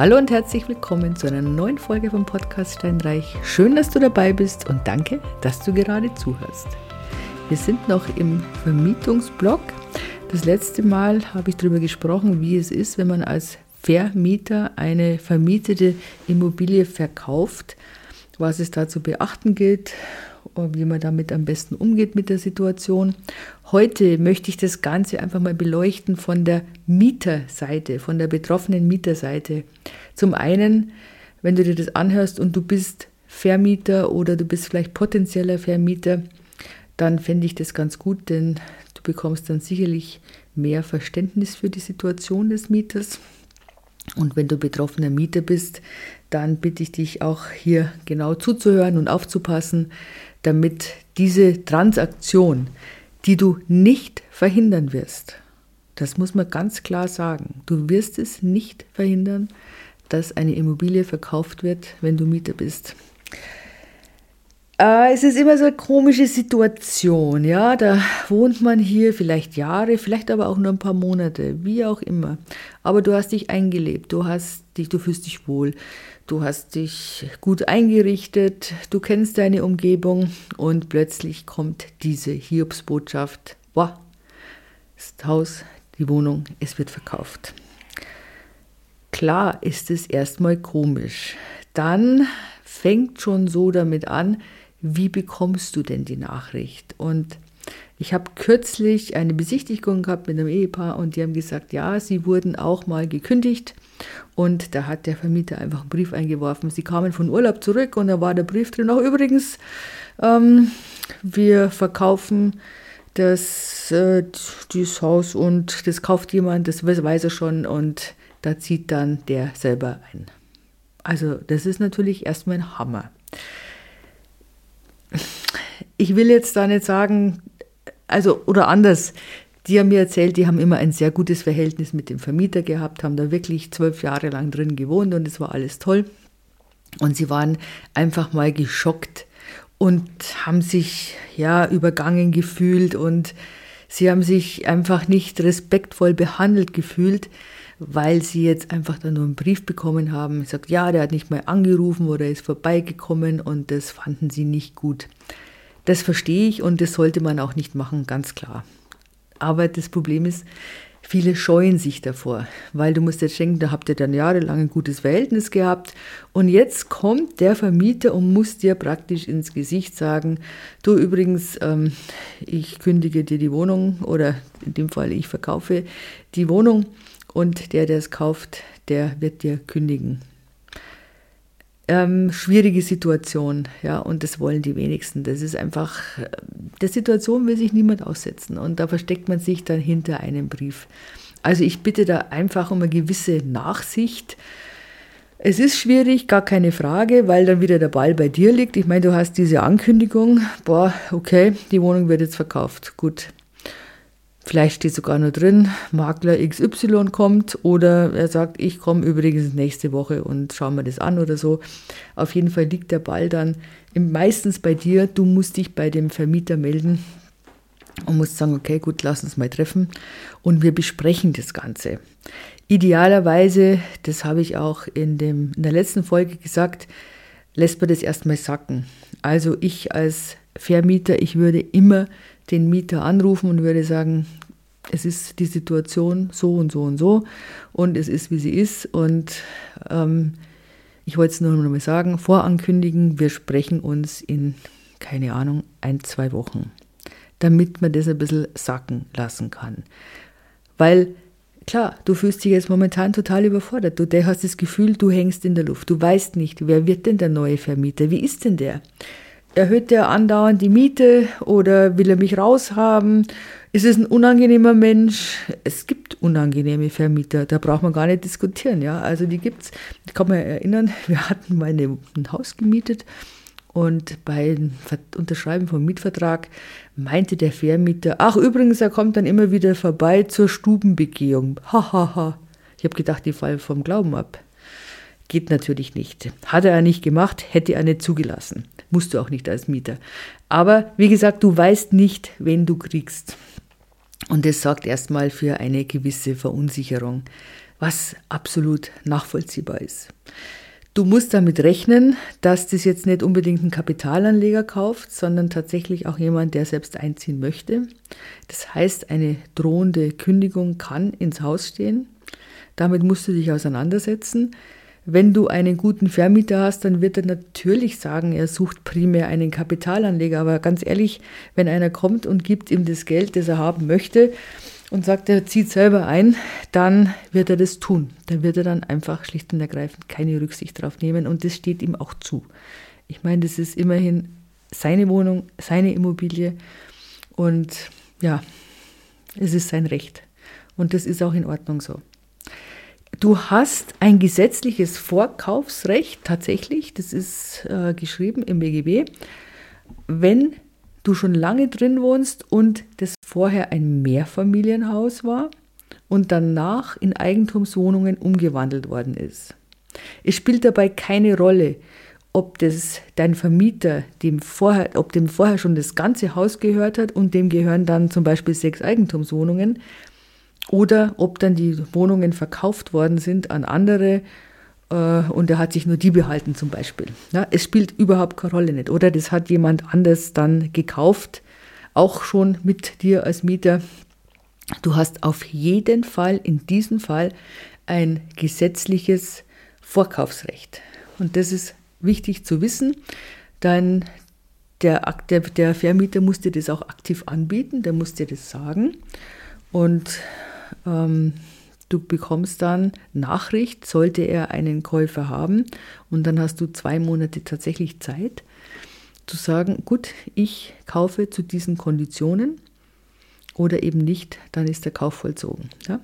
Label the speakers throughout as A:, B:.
A: Hallo und herzlich willkommen zu einer neuen Folge vom Podcast Steinreich. Schön, dass du dabei bist und danke, dass du gerade zuhörst. Wir sind noch im Vermietungsblock. Das letzte Mal habe ich darüber gesprochen, wie es ist, wenn man als Vermieter eine vermietete Immobilie verkauft, was es da zu beachten gilt, wie man damit am besten umgeht mit der Situation. Heute möchte ich das Ganze einfach mal beleuchten von der Mieterseite, von der betroffenen Mieterseite. Zum einen, wenn du dir das anhörst und du bist Vermieter oder du bist vielleicht potenzieller Vermieter, dann fände ich das ganz gut, denn du bekommst dann sicherlich mehr Verständnis für die Situation des Mieters. Und wenn du betroffener Mieter bist, dann bitte ich dich auch hier genau zuzuhören und aufzupassen, damit diese Transaktion, die du nicht verhindern wirst, das muss man ganz klar sagen, du wirst es nicht verhindern, dass eine Immobilie verkauft wird, wenn du Mieter bist. Äh, es ist immer so eine komische Situation, ja. Da wohnt man hier vielleicht Jahre, vielleicht aber auch nur ein paar Monate, wie auch immer. Aber du hast dich eingelebt, du hast dich, du fühlst dich wohl, du hast dich gut eingerichtet, du kennst deine Umgebung und plötzlich kommt diese Hiobsbotschaft. Boah, das Haus, die Wohnung, es wird verkauft. Klar ist es erstmal komisch. Dann fängt schon so damit an, wie bekommst du denn die Nachricht? Und ich habe kürzlich eine Besichtigung gehabt mit einem Ehepaar und die haben gesagt, ja, sie wurden auch mal gekündigt und da hat der Vermieter einfach einen Brief eingeworfen. Sie kamen von Urlaub zurück und da war der Brief drin. Auch übrigens, ähm, wir verkaufen das, äh, dieses Haus und das kauft jemand, das weiß er schon und da zieht dann der selber ein. Also das ist natürlich erstmal ein Hammer ich will jetzt da nicht sagen, also oder anders, die haben mir erzählt, die haben immer ein sehr gutes Verhältnis mit dem Vermieter gehabt, haben da wirklich zwölf Jahre lang drin gewohnt und es war alles toll. Und sie waren einfach mal geschockt und haben sich ja übergangen gefühlt und sie haben sich einfach nicht respektvoll behandelt gefühlt, weil sie jetzt einfach da nur einen Brief bekommen haben. Sagt, ja, der hat nicht mal angerufen oder ist vorbeigekommen und das fanden sie nicht gut. Das verstehe ich und das sollte man auch nicht machen, ganz klar. Aber das Problem ist, viele scheuen sich davor, weil du musst jetzt denken, da habt ihr dann jahrelang ein gutes Verhältnis gehabt und jetzt kommt der Vermieter und muss dir praktisch ins Gesicht sagen, du übrigens, ähm, ich kündige dir die Wohnung oder in dem Fall ich verkaufe die Wohnung und der, der es kauft, der wird dir kündigen. Ähm, schwierige Situation, ja, und das wollen die wenigsten. Das ist einfach, der Situation will sich niemand aussetzen und da versteckt man sich dann hinter einem Brief. Also ich bitte da einfach um eine gewisse Nachsicht. Es ist schwierig, gar keine Frage, weil dann wieder der Ball bei dir liegt. Ich meine, du hast diese Ankündigung, boah, okay, die Wohnung wird jetzt verkauft. Gut, Vielleicht steht sogar nur drin, Makler XY kommt oder er sagt, ich komme übrigens nächste Woche und schauen wir das an oder so. Auf jeden Fall liegt der Ball dann meistens bei dir. Du musst dich bei dem Vermieter melden und musst sagen, okay, gut, lass uns mal treffen und wir besprechen das Ganze. Idealerweise, das habe ich auch in, dem, in der letzten Folge gesagt, lässt man das erstmal sacken. Also ich als Vermieter, ich würde immer den Mieter anrufen und würde sagen, es ist die Situation so und so und so und es ist, wie sie ist. Und ähm, ich wollte es nur noch mal sagen, vorankündigen, wir sprechen uns in, keine Ahnung, ein, zwei Wochen, damit man das ein bisschen sacken lassen kann. Weil klar, du fühlst dich jetzt momentan total überfordert. Du hast das Gefühl, du hängst in der Luft. Du weißt nicht, wer wird denn der neue Vermieter? Wie ist denn der? Erhöht der andauernd die Miete oder will er mich raushaben? Ist es ein unangenehmer Mensch? Es gibt unangenehme Vermieter, da braucht man gar nicht diskutieren. Ja? Also die gibt es. Ich kann mich erinnern, wir hatten mal ein Haus gemietet und beim Unterschreiben vom Mietvertrag meinte der Vermieter, ach übrigens, er kommt dann immer wieder vorbei zur Stubenbegehung. Hahaha. Ha, ha. Ich habe gedacht, die fallen vom Glauben ab. Geht natürlich nicht. Hat er nicht gemacht, hätte er nicht zugelassen. Musst du auch nicht als Mieter. Aber wie gesagt, du weißt nicht, wen du kriegst. Und das sorgt erstmal für eine gewisse Verunsicherung. was absolut nachvollziehbar ist. Du musst damit rechnen, dass das jetzt nicht unbedingt ein Kapitalanleger kauft, sondern tatsächlich auch jemand, der selbst einziehen möchte. Das heißt, eine drohende Kündigung kann ins Haus stehen. Damit musst du dich auseinandersetzen. Wenn du einen guten Vermieter hast, dann wird er natürlich sagen, er sucht primär einen Kapitalanleger. Aber ganz ehrlich, wenn einer kommt und gibt ihm das Geld, das er haben möchte, und sagt, er zieht selber ein, dann wird er das tun. Dann wird er dann einfach schlicht und ergreifend keine Rücksicht drauf nehmen und das steht ihm auch zu. Ich meine, das ist immerhin seine Wohnung, seine Immobilie und ja, es ist sein Recht. Und das ist auch in Ordnung so. Du hast ein gesetzliches Vorkaufsrecht tatsächlich, das ist äh, geschrieben im BGB, wenn du schon lange drin wohnst und das vorher ein Mehrfamilienhaus war und danach in Eigentumswohnungen umgewandelt worden ist. Es spielt dabei keine Rolle, ob das dein Vermieter dem vorher, ob dem vorher schon das ganze Haus gehört hat und dem gehören dann zum Beispiel sechs Eigentumswohnungen oder ob dann die Wohnungen verkauft worden sind an andere äh, und er hat sich nur die behalten zum Beispiel. Ja, es spielt überhaupt keine Rolle nicht. Oder das hat jemand anders dann gekauft, auch schon mit dir als Mieter. Du hast auf jeden Fall in diesem Fall ein gesetzliches Vorkaufsrecht. Und das ist wichtig zu wissen, denn der, der, der Vermieter muss dir das auch aktiv anbieten, der muss dir das sagen. Und ähm, Du bekommst dann Nachricht, sollte er einen Käufer haben. Und dann hast du zwei Monate tatsächlich Zeit zu sagen, gut, ich kaufe zu diesen Konditionen oder eben nicht, dann ist der Kauf vollzogen. Ja?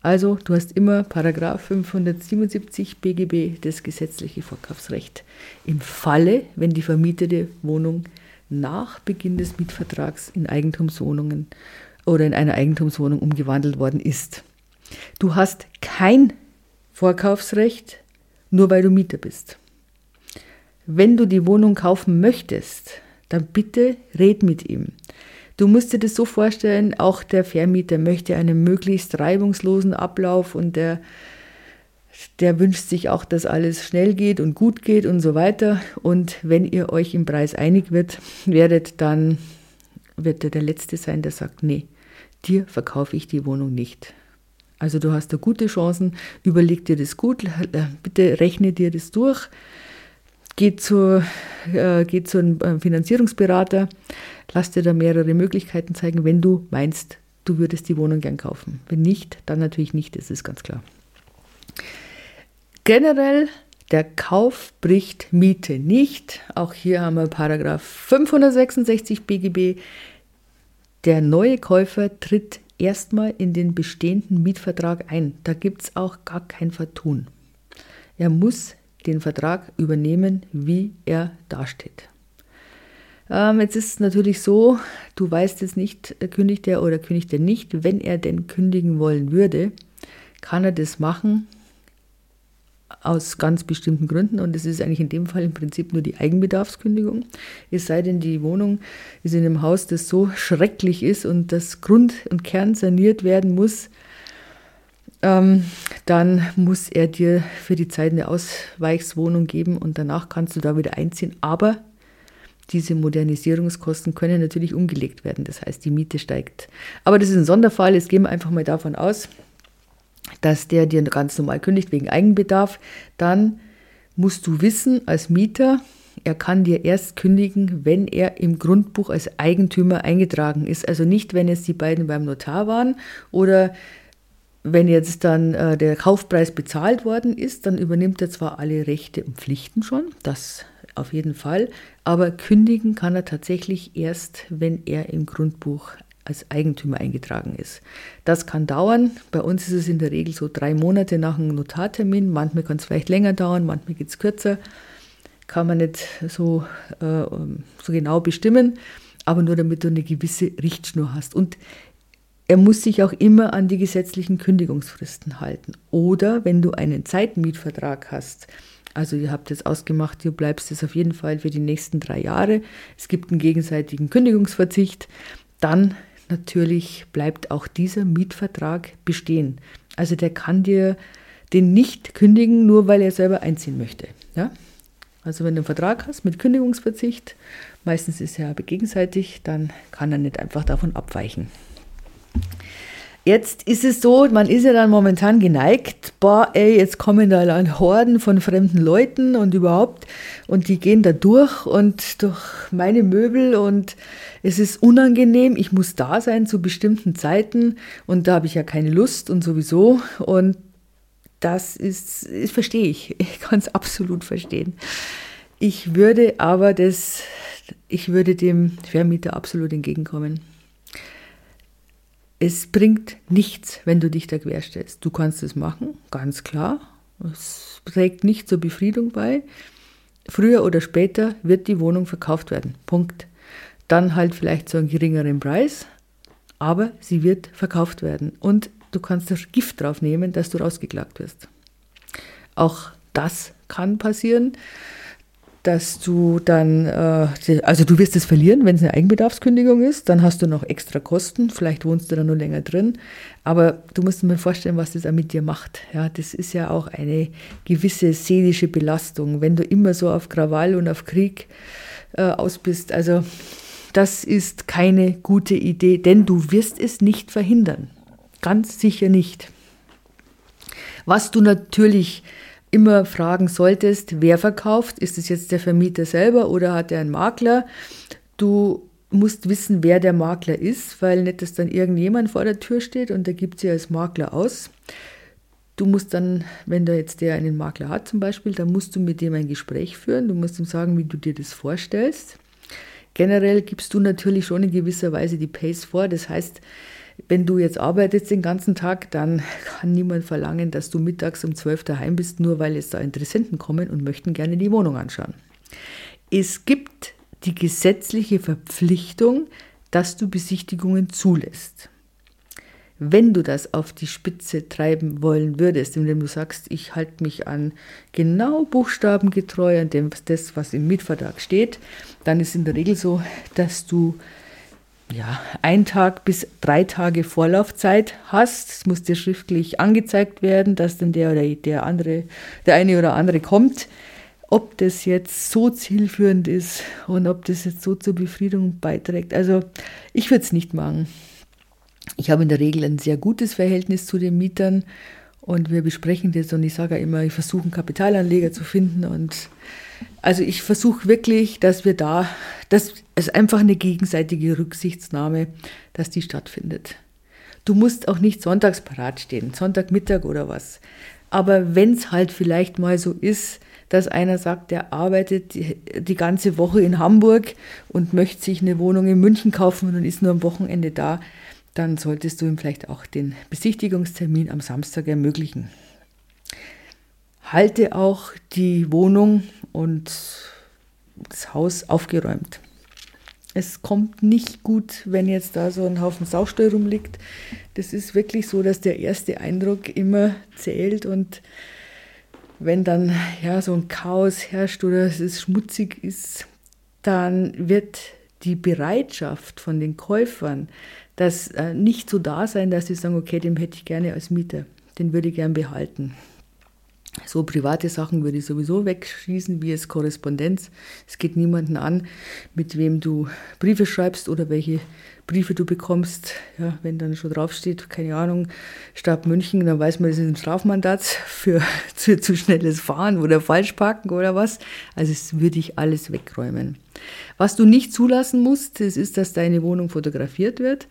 A: Also du hast immer Paragraph 577 BGB, das gesetzliche Vorkaufsrecht. Im Falle, wenn die vermietete Wohnung nach Beginn des Mietvertrags in Eigentumswohnungen oder in eine Eigentumswohnung umgewandelt worden ist. Du hast kein Vorkaufsrecht, nur weil du Mieter bist. Wenn du die Wohnung kaufen möchtest, dann bitte red mit ihm. Du musst dir das so vorstellen, auch der Vermieter möchte einen möglichst reibungslosen Ablauf und der, der wünscht sich auch, dass alles schnell geht und gut geht und so weiter. Und wenn ihr euch im Preis einig wird, werdet, dann wird er der Letzte sein, der sagt, nee, dir verkaufe ich die Wohnung nicht. Also du hast da gute Chancen, überleg dir das gut, bitte rechne dir das durch, geh zu, äh, geh zu einem äh, Finanzierungsberater, lass dir da mehrere Möglichkeiten zeigen, wenn du meinst, du würdest die Wohnung gern kaufen. Wenn nicht, dann natürlich nicht, das ist ganz klar. Generell, der Kauf bricht Miete nicht. Auch hier haben wir Paragraph 566 BGB. Der neue Käufer tritt erstmal in den bestehenden Mietvertrag ein. Da gibt es auch gar kein Vertun. Er muss den Vertrag übernehmen, wie er dasteht. Ähm, jetzt ist es natürlich so, du weißt jetzt nicht, äh, kündigt er oder kündigt er nicht. Wenn er denn kündigen wollen würde, kann er das machen, aus ganz bestimmten Gründen und es ist eigentlich in dem Fall im Prinzip nur die Eigenbedarfskündigung. Es sei denn, die Wohnung ist in einem Haus, das so schrecklich ist und das Grund und Kern saniert werden muss, ähm, dann muss er dir für die Zeit eine Ausweichswohnung geben und danach kannst du da wieder einziehen. Aber diese Modernisierungskosten können natürlich umgelegt werden. Das heißt, die Miete steigt. Aber das ist ein Sonderfall. Jetzt gehen wir einfach mal davon aus, dass der dir ganz normal kündigt wegen Eigenbedarf, dann musst du wissen als Mieter, er kann dir erst kündigen, wenn er im Grundbuch als Eigentümer eingetragen ist. Also nicht, wenn jetzt die beiden beim Notar waren oder wenn jetzt dann äh, der Kaufpreis bezahlt worden ist, dann übernimmt er zwar alle Rechte und Pflichten schon, das auf jeden Fall, aber kündigen kann er tatsächlich erst, wenn er im Grundbuch als Eigentümer eingetragen ist. Das kann dauern. Bei uns ist es in der Regel so drei Monate nach einem Notartermin. Manchmal kann es vielleicht länger dauern, manchmal geht es kürzer. Kann man nicht so, äh, so genau bestimmen, aber nur damit du eine gewisse Richtschnur hast. Und er muss sich auch immer an die gesetzlichen Kündigungsfristen halten. Oder wenn du einen Zeitmietvertrag hast, also ihr habt jetzt ausgemacht, du bleibst es auf jeden Fall für die nächsten drei Jahre. Es gibt einen gegenseitigen Kündigungsverzicht. Dann natürlich bleibt auch dieser Mietvertrag bestehen. Also der kann dir den nicht kündigen, nur weil er selber einziehen möchte. Ja? Also wenn du einen Vertrag hast mit Kündigungsverzicht, meistens ist er aber gegenseitig, dann kann er nicht einfach davon abweichen. Jetzt ist es so, man ist ja dann momentan geneigt, boah, ey, jetzt kommen da dann Horden von fremden Leuten und überhaupt und die gehen da durch und durch meine Möbel und es ist unangenehm, ich muss da sein zu bestimmten Zeiten und da habe ich ja keine Lust und sowieso und das ist, das verstehe ich, ich kann es absolut verstehen. Ich würde aber das, ich würde dem Vermieter absolut entgegenkommen. Es bringt nichts, wenn du dich da querstellst. Du kannst es machen, ganz klar. Es trägt nicht zur Befriedung bei. Früher oder später wird die Wohnung verkauft werden. Punkt. Dann halt vielleicht zu einem geringeren Preis, aber sie wird verkauft werden. Und du kannst das Gift drauf nehmen, dass du rausgeklagt wirst. Auch das kann passieren dass du dann, äh, also du wirst es verlieren, wenn es eine Eigenbedarfskündigung ist, dann hast du noch extra Kosten, vielleicht wohnst du dann nur länger drin, aber du musst dir mal vorstellen, was das auch mit dir macht. Ja, das ist ja auch eine gewisse seelische Belastung, wenn du immer so auf Krawall und auf Krieg äh, aus bist. Also das ist keine gute Idee, denn du wirst es nicht verhindern. Ganz sicher nicht. Was du natürlich immer fragen solltest, wer verkauft. Ist es jetzt der Vermieter selber oder hat er einen Makler? Du musst wissen, wer der Makler ist, weil nicht, dass dann irgendjemand vor der Tür steht und der gibt sie als Makler aus. Du musst dann, wenn da jetzt der einen Makler hat zum Beispiel, dann musst du mit dem ein Gespräch führen. Du musst ihm sagen, wie du dir das vorstellst. Generell gibst du natürlich schon in gewisser Weise die Pace vor. Das heißt, wenn du jetzt arbeitest den ganzen Tag, dann kann niemand verlangen, dass du mittags um 12 daheim bist, nur weil jetzt da Interessenten kommen und möchten gerne die Wohnung anschauen. Es gibt die gesetzliche Verpflichtung, dass du Besichtigungen zulässt. Wenn du das auf die Spitze treiben wollen würdest, indem du sagst, ich halte mich an genau buchstabengetreu an dem, das, was im Mietvertrag steht, dann ist in der Regel so, dass du ja, ein Tag bis drei Tage Vorlaufzeit hast. Es muss dir schriftlich angezeigt werden, dass dann der oder der andere, der eine oder andere kommt. Ob das jetzt so zielführend ist und ob das jetzt so zur Befriedung beiträgt. Also ich würde es nicht machen. Ich habe in der Regel ein sehr gutes Verhältnis zu den Mietern und wir besprechen das und ich sage immer, ich versuche einen Kapitalanleger zu finden und also ich versuche wirklich, dass wir da, dass es einfach eine gegenseitige Rücksichtnahme, dass die stattfindet. Du musst auch nicht sonntags parat stehen, Sonntagmittag oder was. Aber wenn es halt vielleicht mal so ist, dass einer sagt, der arbeitet die, ganze Woche in Hamburg und möchte sich eine Wohnung in München kaufen und ist nur am Wochenende da, dann solltest du ihm vielleicht auch den Besichtigungstermin am Samstag ermöglichen. Halte auch die Wohnung und das Haus aufgeräumt. Es kommt nicht gut, wenn jetzt da so ein Haufen Saustall rumliegt. Das ist wirklich so, dass der erste Eindruck immer zählt und wenn dann ja so ein Chaos herrscht oder es schmutzig ist, dann wird die Bereitschaft von den Käufern, das äh, nicht so da sein, dass sie sagen, okay, den hätte ich gerne als Mieter, den würde ich gern behalten. So private Sachen würde ich sowieso wegschießen, wie es Korrespondenz. Es geht niemanden an, mit wem du Briefe schreibst oder welche Briefe du bekommst. Ja, wenn dann schon draufsteht, keine Ahnung, Stab München, dann weiß man, das ist ein Strafmandat für zu, zu schnelles Fahren oder Falschparken oder was. Also das würde ich alles wegräumen. Was du nicht zulassen musst, das ist, dass deine Wohnung fotografiert wird.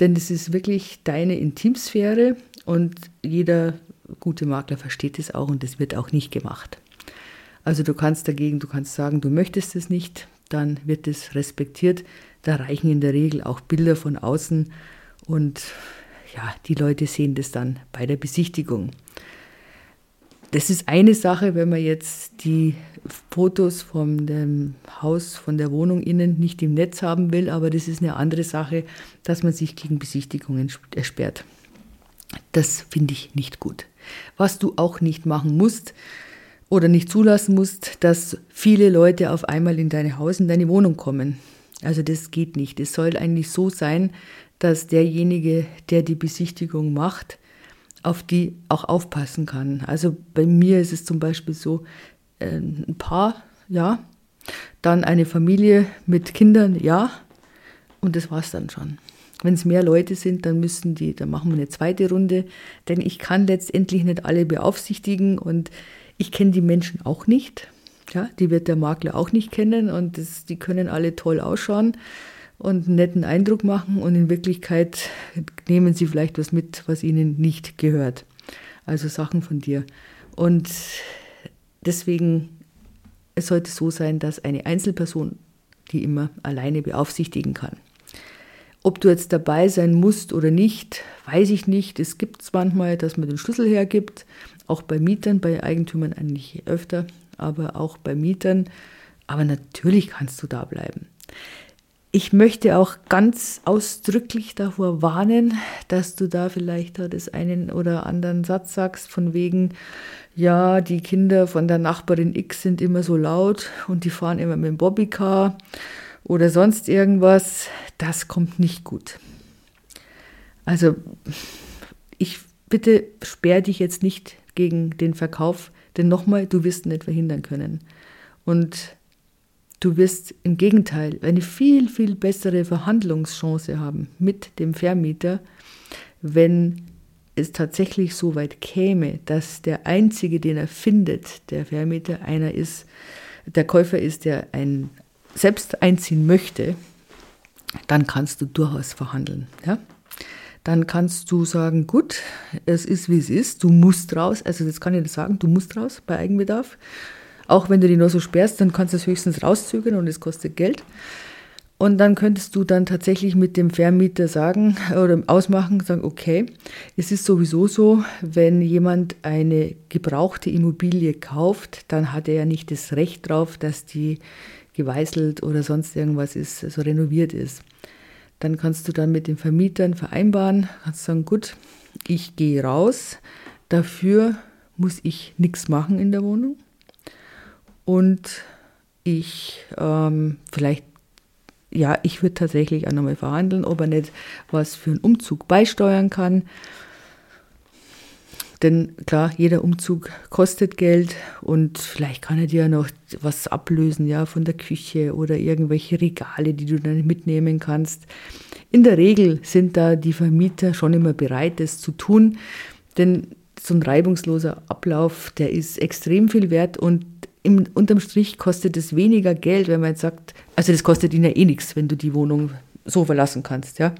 A: Denn das ist wirklich deine Intimsphäre und jeder gute Makler versteht es auch und das wird auch nicht gemacht. Also du kannst dagegen, du kannst sagen, du möchtest es nicht, dann wird es respektiert. Da reichen in der Regel auch Bilder von außen und ja, die Leute sehen das dann bei der Besichtigung. Das ist eine Sache, wenn man jetzt die Fotos von dem Haus, von der Wohnung innen nicht im Netz haben will, aber das ist eine andere Sache, dass man sich gegen Besichtigungen ersperrt. Das finde ich nicht gut. Was du auch nicht machen musst oder nicht zulassen musst, dass viele Leute auf einmal in dein Haus, in deine Wohnung kommen. Also das geht nicht. Es soll eigentlich so sein, dass derjenige, der die Besichtigung macht, auf die auch aufpassen kann. Also bei mir ist es zum Beispiel so, äh, ein Paar, ja, dann eine Familie mit Kindern, ja, und das war's dann schon. Wenn es mehr Leute sind, dann müssen die, dann machen wir eine zweite Runde, denn ich kann letztendlich nicht alle beaufsichtigen und ich kenne die Menschen auch nicht. Ja, die wird der Makler auch nicht kennen und das, die können alle toll ausschauen und einen netten Eindruck machen und in Wirklichkeit nehmen sie vielleicht was mit, was ihnen nicht gehört. Also Sachen von dir. Und deswegen, es sollte so sein, dass eine Einzelperson die immer alleine beaufsichtigen kann. Ob du jetzt dabei sein musst oder nicht, weiß ich nicht. Es gibt es manchmal, dass man den Schlüssel hergibt, auch bei Mietern, bei Eigentümern eigentlich öfter, aber auch bei Mietern. Aber natürlich kannst du da bleiben. Ich möchte auch ganz ausdrücklich davor warnen, dass du da vielleicht das einen oder anderen Satz sagst, von wegen, ja, die Kinder von der Nachbarin X sind immer so laut und die fahren immer mit dem Bobbycar oder sonst irgendwas. Das kommt nicht gut. Also, ich bitte sperr dich jetzt nicht gegen den Verkauf, denn nochmal, du wirst nicht verhindern können. Und Du wirst im Gegenteil eine viel, viel bessere Verhandlungschance haben mit dem Vermieter, wenn es tatsächlich so weit käme, dass der Einzige, den er findet, der Vermieter, einer ist, der Käufer ist, der ein, selbst einziehen möchte, dann kannst du durchaus verhandeln. Ja? Dann kannst du sagen, gut, es ist wie es ist, du musst raus, also das kann ich nicht sagen, du musst raus bei Eigenbedarf. Auch wenn du die nur so sperrst, dann kannst du es höchstens rauszögern und es kostet Geld. Und dann könntest du dann tatsächlich mit dem Vermieter sagen oder ausmachen, sagen, okay, es ist sowieso so, wenn jemand eine gebrauchte Immobilie kauft, dann hat er ja nicht das Recht drauf, dass die geweißelt oder sonst irgendwas ist, also renoviert ist. Dann kannst du dann mit den Vermietern vereinbaren, kannst sagen, gut, ich gehe raus, dafür muss ich nichts machen in der Wohnung und ich ähm, vielleicht, ja, ich würde tatsächlich auch nochmal verhandeln, ob er nicht was für einen Umzug beisteuern kann. Denn klar, jeder Umzug kostet Geld und vielleicht kann er dir noch was ablösen, ja, von der Küche oder irgendwelche Regale, die du dann mitnehmen kannst. In der Regel sind da die Vermieter schon immer bereit, das zu tun, denn so ein reibungsloser Ablauf, der ist extrem viel wert und im, unterm Strich kostet es weniger Geld, wenn man jetzt sagt, also das kostet ihnen ja eh nichts, wenn du die Wohnung so verlassen kannst, ja.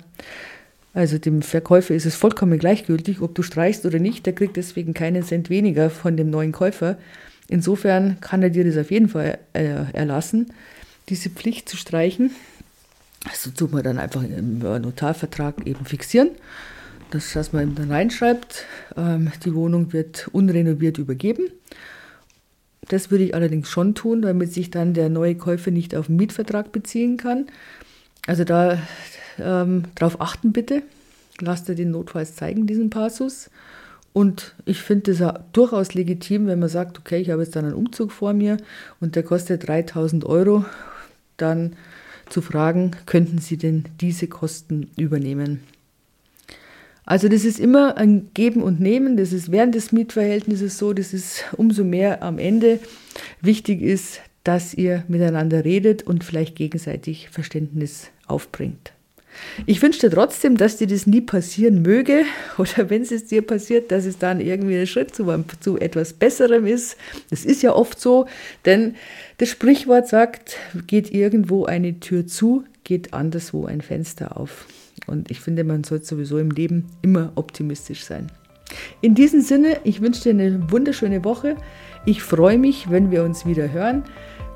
A: Also dem Verkäufer ist es vollkommen gleichgültig, ob du streichst oder nicht, der kriegt deswegen keinen Cent weniger von dem neuen Käufer. Insofern kann er dir das auf jeden Fall äh, erlassen, diese Pflicht zu streichen. Also tut man dann einfach im Notarvertrag eben fixieren. Das, dass man dann reinschreibt, ähm, die Wohnung wird unrenoviert übergeben. Das würde ich allerdings schon tun, damit sich dann der neue Käufer nicht auf den Mietvertrag beziehen kann. Also da ähm, darauf achten bitte. Lasst ihr den notfalls zeigen, diesen Passus. Und ich finde es durchaus legitim, wenn man sagt, okay, ich habe jetzt dann einen Umzug vor mir und der kostet 3000 Euro, dann zu fragen, könnten Sie denn diese Kosten übernehmen? Also das ist immer ein Geben und Nehmen, das ist während des Mietverhältnisses so, das ist umso mehr am Ende wichtig ist, dass ihr miteinander redet und vielleicht gegenseitig Verständnis aufbringt. Ich wünsche dir trotzdem, dass dir das nie passieren möge oder wenn es dir passiert, dass es dann irgendwie ein Schritt zu, zu etwas Besserem ist. Das ist ja oft so, denn das Sprichwort sagt, geht irgendwo eine Tür zu, geht anderswo ein Fenster auf. Und ich finde, man sollte sowieso im Leben immer optimistisch sein. In diesem Sinne, ich wünsche dir eine wunderschöne Woche. Ich freue mich, wenn wir uns wieder hören.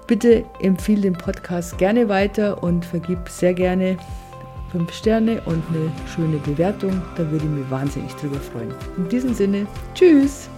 A: Bitte empfehle den Podcast gerne weiter und vergib sehr gerne fünf Sterne und eine schöne Bewertung. Da würde ich mich wahnsinnig drüber freuen. In diesem Sinne, tschüss!